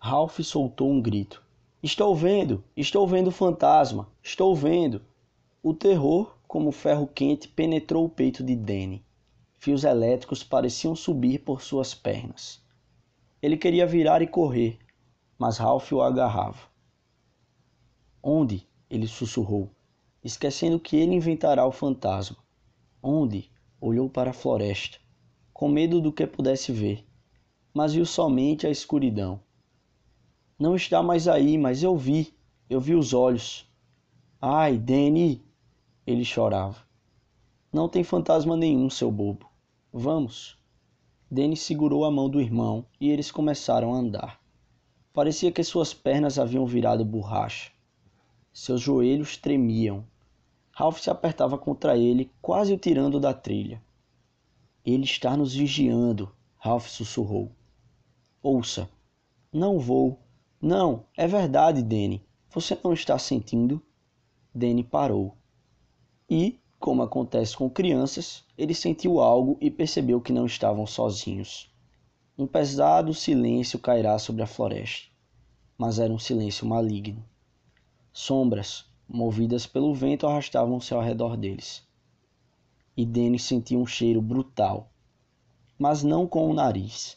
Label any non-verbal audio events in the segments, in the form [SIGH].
Ralph soltou um grito. Estou vendo! Estou vendo o fantasma! Estou vendo! O terror, como ferro quente, penetrou o peito de Danny. Fios elétricos pareciam subir por suas pernas. Ele queria virar e correr, mas Ralph o agarrava. Onde? ele sussurrou, esquecendo que ele inventará o fantasma. Onde? Olhou para a floresta, com medo do que pudesse ver, mas viu somente a escuridão. Não está mais aí, mas eu vi, eu vi os olhos. Ai, Danny! Ele chorava. Não tem fantasma nenhum, seu bobo. Vamos. Danny segurou a mão do irmão e eles começaram a andar. Parecia que suas pernas haviam virado borracha. Seus joelhos tremiam. Ralph se apertava contra ele, quase o tirando da trilha. Ele está nos vigiando, Ralph sussurrou. Ouça, não vou. Não, é verdade, Danny. Você não está sentindo? Danny parou. E, como acontece com crianças, ele sentiu algo e percebeu que não estavam sozinhos. Um pesado silêncio cairá sobre a floresta, mas era um silêncio maligno. Sombras, movidas pelo vento, arrastavam-se ao redor deles. E Danny sentiu um cheiro brutal, mas não com o nariz.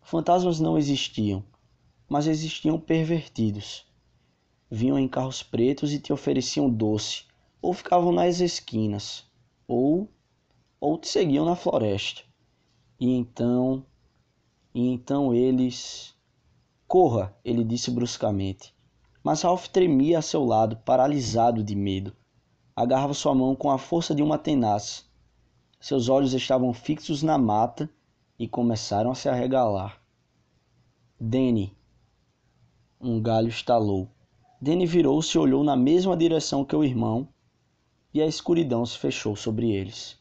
Fantasmas não existiam, mas existiam pervertidos. Vinham em carros pretos e te ofereciam doce, ou ficavam nas esquinas, ou ou te seguiam na floresta. E então, e então eles Corra, ele disse bruscamente. Mas Ralph tremia a seu lado, paralisado de medo. Agarrava sua mão com a força de uma tenaz. Seus olhos estavam fixos na mata e começaram a se arregalar. Danny, um galho estalou. Danny virou-se e olhou na mesma direção que o irmão, e a escuridão se fechou sobre eles.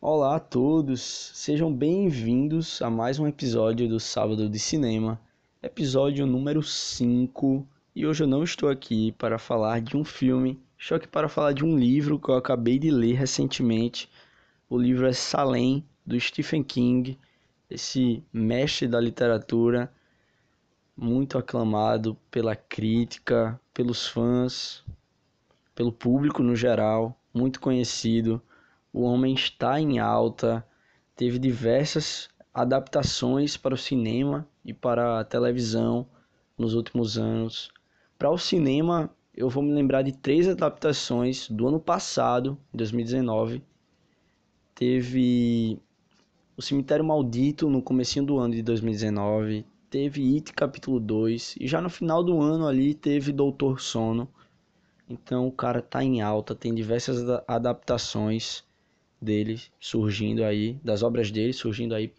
Olá a todos, sejam bem-vindos a mais um episódio do Sábado de Cinema, episódio número 5. E hoje eu não estou aqui para falar de um filme, estou aqui para falar de um livro que eu acabei de ler recentemente. O livro é Salem, do Stephen King, esse mestre da literatura, muito aclamado pela crítica, pelos fãs, pelo público no geral, muito conhecido o Homem está em alta, teve diversas adaptações para o cinema e para a televisão nos últimos anos. Para o cinema, eu vou me lembrar de três adaptações do ano passado, 2019. Teve O Cemitério Maldito no comecinho do ano de 2019, teve It capítulo 2 e já no final do ano ali teve Doutor Sono. Então o cara tá em alta, tem diversas adaptações dele surgindo aí, das obras dele surgindo aí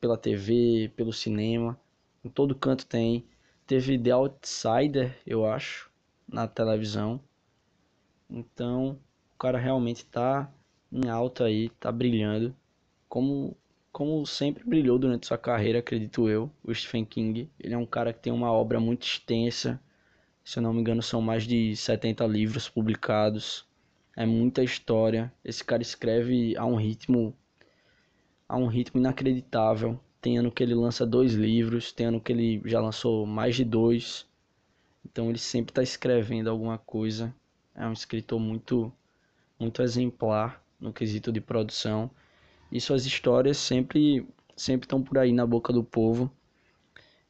pela TV, pelo cinema, em todo canto tem. Teve The Outsider, eu acho, na televisão. Então, o cara realmente tá em alta aí, tá brilhando, como como sempre brilhou durante sua carreira, acredito eu, o Stephen King. Ele é um cara que tem uma obra muito extensa. Se eu não me engano, são mais de 70 livros publicados é muita história. Esse cara escreve a um ritmo a um ritmo inacreditável. Tem ano que ele lança dois livros, tem ano que ele já lançou mais de dois. Então ele sempre está escrevendo alguma coisa. É um escritor muito muito exemplar no quesito de produção. E suas histórias sempre sempre estão por aí na boca do povo.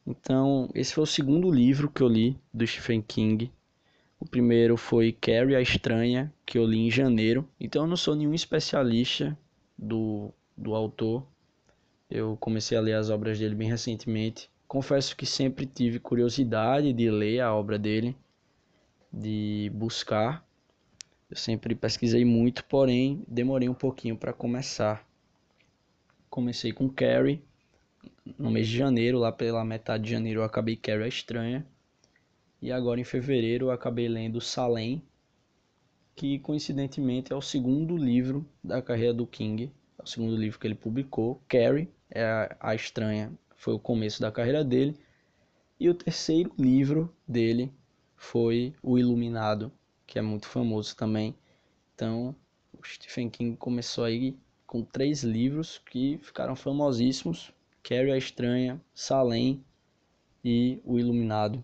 Então, esse foi o segundo livro que eu li do Stephen King. O primeiro foi Carrie a Estranha, que eu li em janeiro. Então eu não sou nenhum especialista do, do autor. Eu comecei a ler as obras dele bem recentemente. Confesso que sempre tive curiosidade de ler a obra dele, de buscar. Eu sempre pesquisei muito, porém demorei um pouquinho para começar. Comecei com Carrie no mês de janeiro, lá pela metade de janeiro eu acabei Carrie a Estranha. E agora em fevereiro eu acabei lendo Salem, que coincidentemente é o segundo livro da carreira do King, é o segundo livro que ele publicou. Carrie é a, estranha, foi o começo da carreira dele. E o terceiro livro dele foi O Iluminado, que é muito famoso também. Então, o Stephen King começou aí com três livros que ficaram famosíssimos: Carrie a Estranha, Salem e O Iluminado.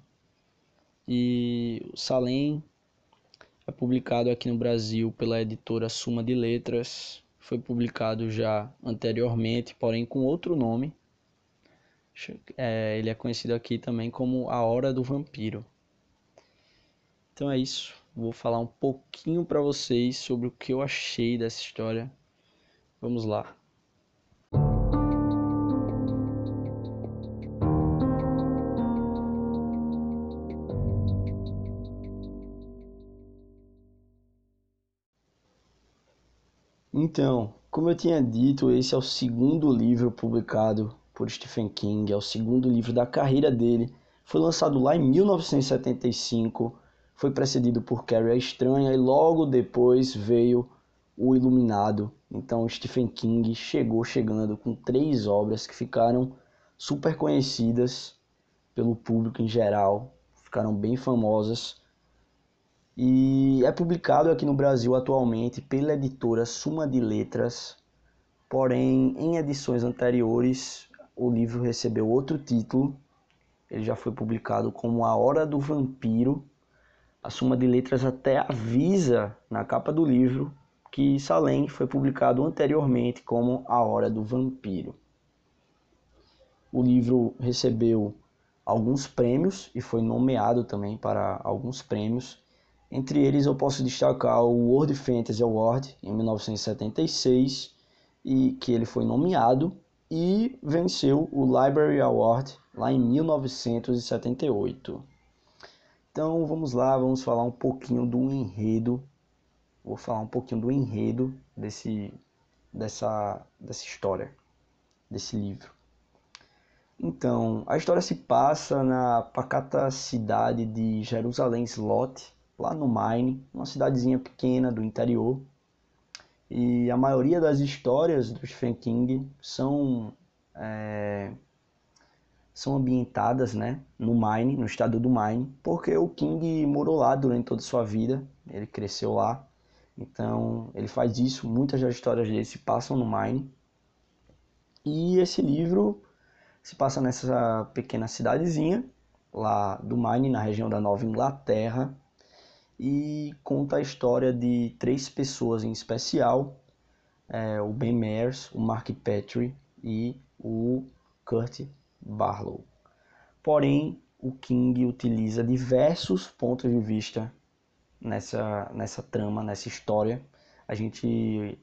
E o Salem é publicado aqui no Brasil pela editora Suma de Letras. Foi publicado já anteriormente, porém com outro nome. É, ele é conhecido aqui também como A Hora do Vampiro. Então é isso. Vou falar um pouquinho para vocês sobre o que eu achei dessa história. Vamos lá. Então, como eu tinha dito, esse é o segundo livro publicado por Stephen King, é o segundo livro da carreira dele. Foi lançado lá em 1975, foi precedido por Carrie a Estranha e logo depois veio O Iluminado. Então, Stephen King chegou chegando com três obras que ficaram super conhecidas pelo público em geral, ficaram bem famosas e é publicado aqui no Brasil atualmente pela editora Suma de Letras, porém em edições anteriores o livro recebeu outro título. Ele já foi publicado como A Hora do Vampiro. A Suma de Letras até avisa na capa do livro que Salem foi publicado anteriormente como A Hora do Vampiro. O livro recebeu alguns prêmios e foi nomeado também para alguns prêmios entre eles eu posso destacar o World Fantasy Award em 1976 e que ele foi nomeado e venceu o Library Award lá em 1978. Então vamos lá, vamos falar um pouquinho do enredo. Vou falar um pouquinho do enredo desse dessa dessa história, desse livro. Então, a história se passa na pacata cidade de Jerusalém Slot, lá no Maine, uma cidadezinha pequena do interior. E a maioria das histórias do Stephen King são, é, são ambientadas né, no Maine, no estado do Maine, porque o King morou lá durante toda a sua vida, ele cresceu lá. Então ele faz isso, muitas das histórias dele se passam no Maine. E esse livro se passa nessa pequena cidadezinha lá do Maine, na região da Nova Inglaterra, e conta a história de três pessoas em especial, é, o Ben Mears, o Mark Petrie e o Kurt Barlow. Porém, o King utiliza diversos pontos de vista nessa, nessa trama, nessa história. A gente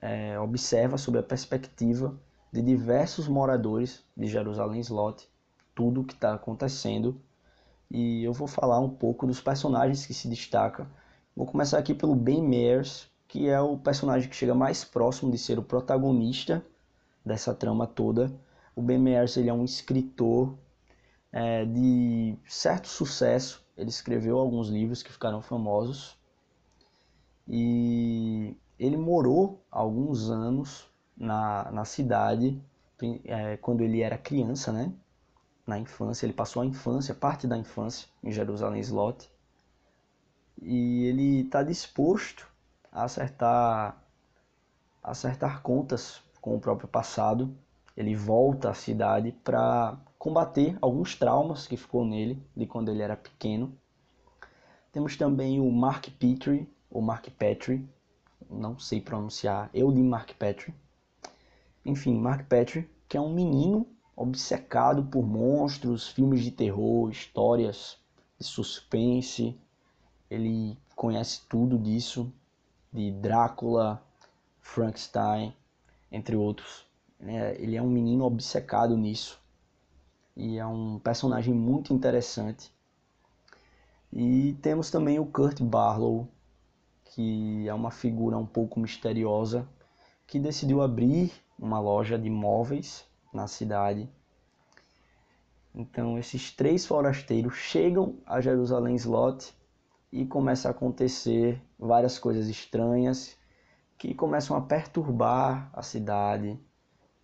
é, observa sob a perspectiva de diversos moradores de Jerusalém Slot tudo o que está acontecendo e eu vou falar um pouco dos personagens que se destacam. Vou começar aqui pelo Ben Mears, que é o personagem que chega mais próximo de ser o protagonista dessa trama toda. O Ben Mears ele é um escritor é, de certo sucesso. Ele escreveu alguns livros que ficaram famosos. E ele morou alguns anos na, na cidade é, quando ele era criança, né? Na infância, ele passou a infância, parte da infância em Jerusalém Slot. E ele está disposto a acertar, a acertar contas com o próprio passado. Ele volta à cidade para combater alguns traumas que ficou nele de quando ele era pequeno. Temos também o Mark Petrie, ou Mark Petrie, não sei pronunciar, eu li Mark Petrie. Enfim, Mark Petrie, que é um menino obcecado por monstros, filmes de terror, histórias de suspense. Ele conhece tudo disso, de Drácula, Frankenstein, entre outros. É, ele é um menino obcecado nisso e é um personagem muito interessante. E temos também o Kurt Barlow, que é uma figura um pouco misteriosa, que decidiu abrir uma loja de móveis na cidade. Então esses três forasteiros chegam a Jerusalém Slot e começa a acontecer várias coisas estranhas que começam a perturbar a cidade,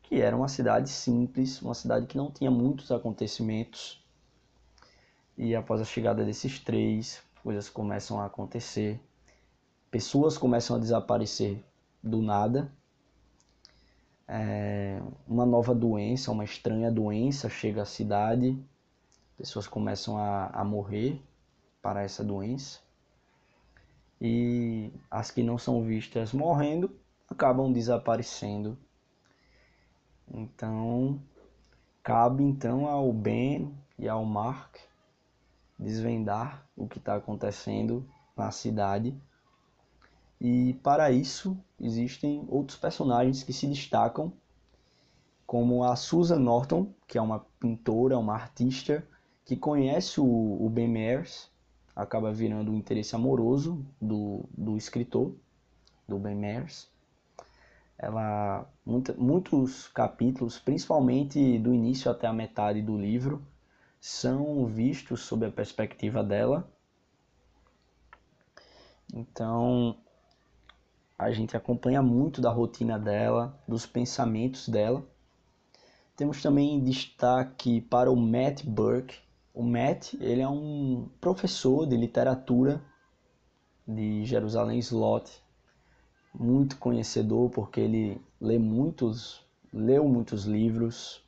que era uma cidade simples, uma cidade que não tinha muitos acontecimentos. E após a chegada desses três, coisas começam a acontecer, pessoas começam a desaparecer do nada. É, uma nova doença, uma estranha doença chega à cidade, pessoas começam a, a morrer para essa doença. E as que não são vistas morrendo acabam desaparecendo. Então, cabe então ao Ben e ao Mark desvendar o que está acontecendo na cidade. E para isso existem outros personagens que se destacam, como a Susan Norton, que é uma pintora, uma artista que conhece o, o Ben Mears, acaba virando um interesse amoroso do, do escritor, do Ben Mears. Ela, muita, muitos capítulos, principalmente do início até a metade do livro, são vistos sob a perspectiva dela. Então, a gente acompanha muito da rotina dela, dos pensamentos dela. Temos também destaque para o Matt Burke. O Matt, ele é um professor de literatura de Jerusalém Slot, muito conhecedor porque ele lê muitos, leu muitos livros,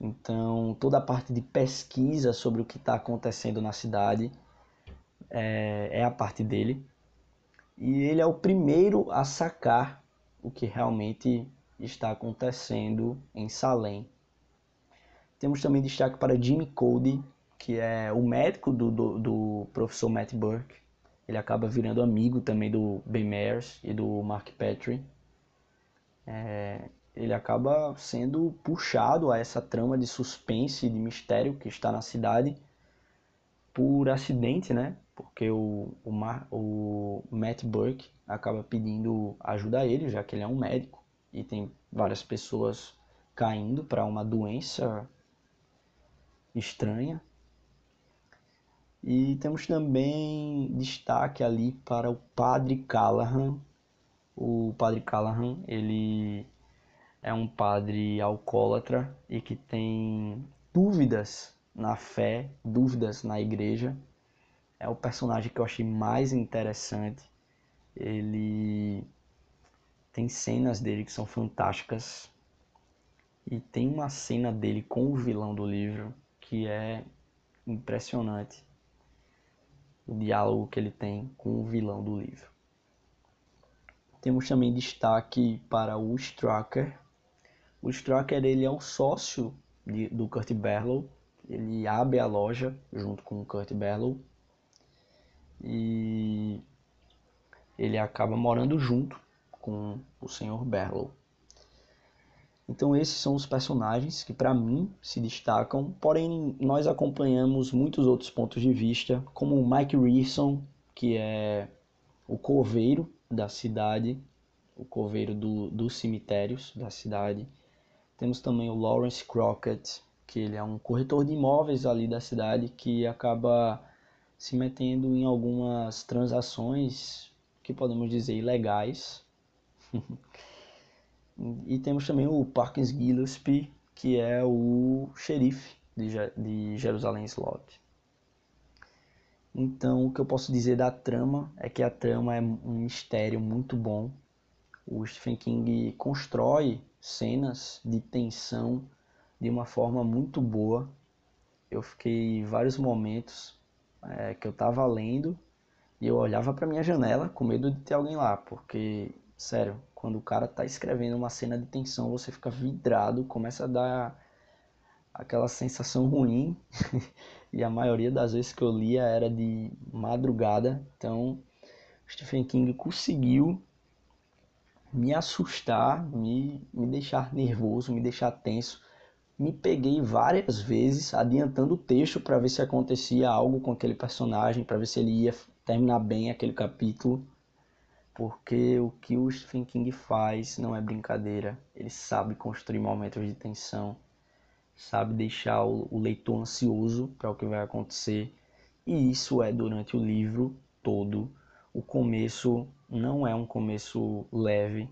então, toda a parte de pesquisa sobre o que está acontecendo na cidade é, é, a parte dele. E ele é o primeiro a sacar o que realmente está acontecendo em Salem. Temos também destaque para Jimmy Cody, que é o médico do, do, do professor Matt Burke. Ele acaba virando amigo também do Ben Mears e do Mark Petrie. É, ele acaba sendo puxado a essa trama de suspense e de mistério que está na cidade por acidente, né? Porque o, o, Mar, o Matt Burke acaba pedindo ajuda a ele, já que ele é um médico e tem várias pessoas caindo para uma doença estranha. E temos também destaque ali para o Padre Callahan. O Padre Callahan, ele é um padre alcoólatra e que tem dúvidas na fé, dúvidas na igreja. É o personagem que eu achei mais interessante. Ele tem cenas dele que são fantásticas. E tem uma cena dele com o vilão do livro que é impressionante. O diálogo que ele tem com o vilão do livro. Temos também destaque para o Stracker, o Stracker ele é o sócio de, do Kurt Barlow. Ele abre a loja junto com o Kurt Barlow. E ele acaba morando junto com o Sr. Barlow. Então esses são os personagens que para mim se destacam, porém nós acompanhamos muitos outros pontos de vista, como o Mike Reeson, que é o coveiro da cidade, o coveiro do, dos cemitérios da cidade. Temos também o Lawrence Crockett, que ele é um corretor de imóveis ali da cidade que acaba se metendo em algumas transações que podemos dizer ilegais. [LAUGHS] e temos também o Parkins Gillespie, que é o xerife de, de Jerusalém Slot. Então, o que eu posso dizer da trama é que a trama é um mistério muito bom. O Stephen King constrói cenas de tensão de uma forma muito boa. Eu fiquei vários momentos é, que eu estava lendo e eu olhava para minha janela com medo de ter alguém lá, porque, sério, quando o cara está escrevendo uma cena de tensão, você fica vidrado, começa a dar aquela sensação ruim. [LAUGHS] e a maioria das vezes que eu lia era de madrugada, então Stephen King conseguiu me assustar, me, me deixar nervoso, me deixar tenso. Me peguei várias vezes adiantando o texto para ver se acontecia algo com aquele personagem, para ver se ele ia terminar bem aquele capítulo. Porque o que o Stephen King faz não é brincadeira. Ele sabe construir momentos de tensão, sabe deixar o, o leitor ansioso para o que vai acontecer. E isso é durante o livro todo. O começo não é um começo leve.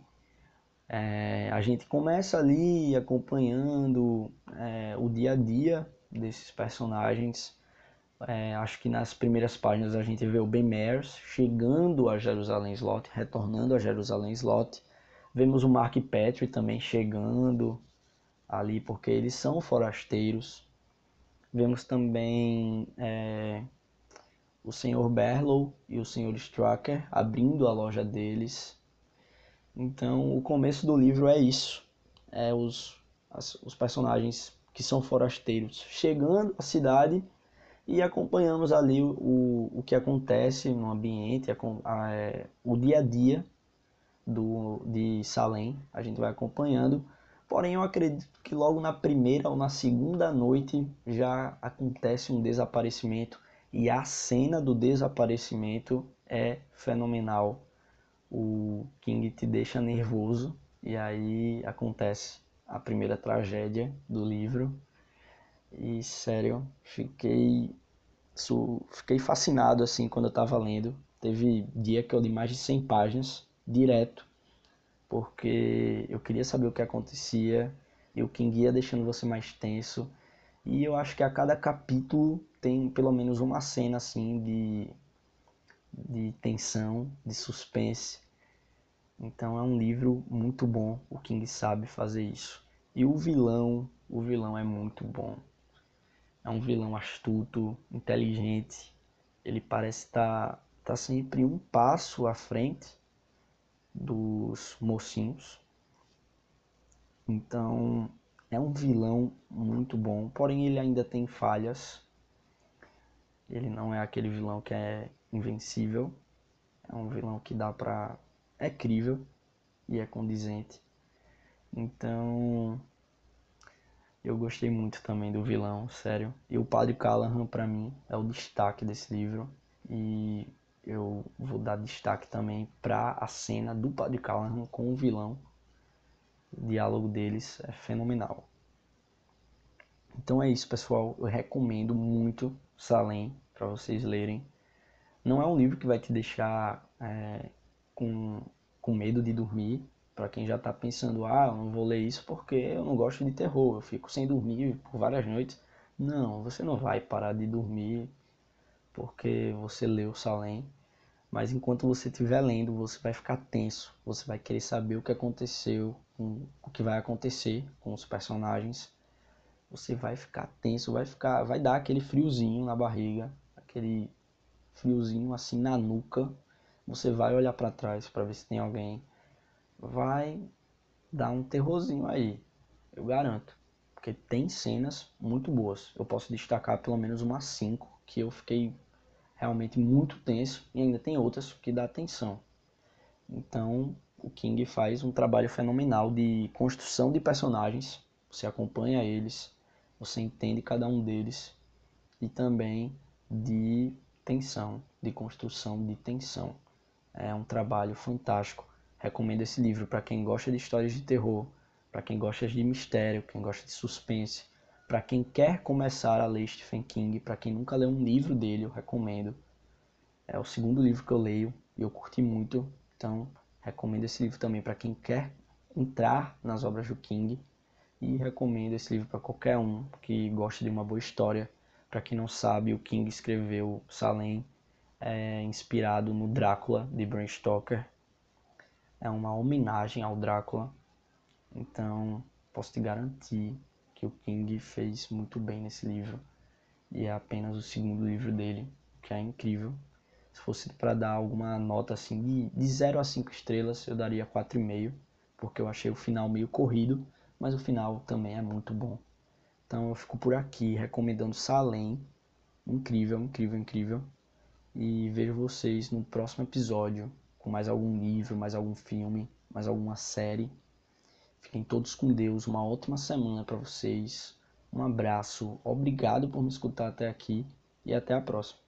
É, a gente começa ali acompanhando é, o dia a dia desses personagens. É, acho que nas primeiras páginas a gente vê o Ben Mears chegando a Jerusalém Slot, retornando a Jerusalém Slot. Vemos o Mark Petrie também chegando ali, porque eles são forasteiros. Vemos também é, o Sr. Berlow e o Sr. Strucker abrindo a loja deles. Então, o começo do livro é isso. É os, as, os personagens que são forasteiros chegando à cidade e acompanhamos ali o, o que acontece no ambiente, a, a, é, o dia a dia do, de Salem. A gente vai acompanhando Porém, eu acredito que logo na primeira ou na segunda noite já acontece um desaparecimento e a cena do desaparecimento é fenomenal. O King te deixa nervoso e aí acontece a primeira tragédia do livro. E sério, fiquei fiquei fascinado assim quando eu estava lendo. Teve dia que eu li mais de 100 páginas direto porque eu queria saber o que acontecia e o King ia deixando você mais tenso. E eu acho que a cada capítulo tem pelo menos uma cena assim de, de tensão, de suspense. Então é um livro muito bom, o King sabe fazer isso. E o vilão, o vilão é muito bom. É um vilão astuto, inteligente. Ele parece estar tá, tá sempre um passo à frente dos mocinhos. Então é um vilão muito bom, porém ele ainda tem falhas. Ele não é aquele vilão que é invencível. É um vilão que dá pra. é crível e é condizente. Então eu gostei muito também do vilão, sério. E o Padre Callahan para mim é o destaque desse livro. E eu vou dar destaque também para a cena do Padre Callahan com o vilão. O diálogo deles é fenomenal. Então é isso, pessoal. Eu recomendo muito Salem para vocês lerem. Não é um livro que vai te deixar é, com, com medo de dormir. Para quem já está pensando, ah, eu não vou ler isso porque eu não gosto de terror, eu fico sem dormir por várias noites. Não, você não vai parar de dormir porque você leu Salem mas enquanto você estiver lendo, você vai ficar tenso, você vai querer saber o que aconteceu, o que vai acontecer com os personagens. Você vai ficar tenso, vai ficar, vai dar aquele friozinho na barriga, aquele friozinho assim na nuca. Você vai olhar para trás para ver se tem alguém. Vai dar um terrorzinho aí, eu garanto, porque tem cenas muito boas. Eu posso destacar pelo menos umas 5 que eu fiquei realmente muito tenso e ainda tem outras que dá atenção. Então, o King faz um trabalho fenomenal de construção de personagens. Você acompanha eles, você entende cada um deles e também de tensão, de construção de tensão. É um trabalho fantástico. Recomendo esse livro para quem gosta de histórias de terror, para quem gosta de mistério, quem gosta de suspense para quem quer começar a ler Stephen King, para quem nunca leu um livro dele, eu recomendo. É o segundo livro que eu leio e eu curti muito, então recomendo esse livro também para quem quer entrar nas obras do King e recomendo esse livro para qualquer um que goste de uma boa história. Para quem não sabe, o King escreveu Salem é, inspirado no Drácula de Bram Stoker. É uma homenagem ao Drácula. Então, posso te garantir que o King fez muito bem nesse livro. E é apenas o segundo livro dele, que é incrível. Se fosse para dar alguma nota assim de, de 0 a 5 estrelas, eu daria 4,5, porque eu achei o final meio corrido, mas o final também é muito bom. Então eu fico por aqui recomendando Salem. Incrível, incrível, incrível. E vejo vocês no próximo episódio com mais algum livro, mais algum filme, mais alguma série. Fiquem todos com Deus. Uma ótima semana para vocês. Um abraço. Obrigado por me escutar até aqui e até a próxima.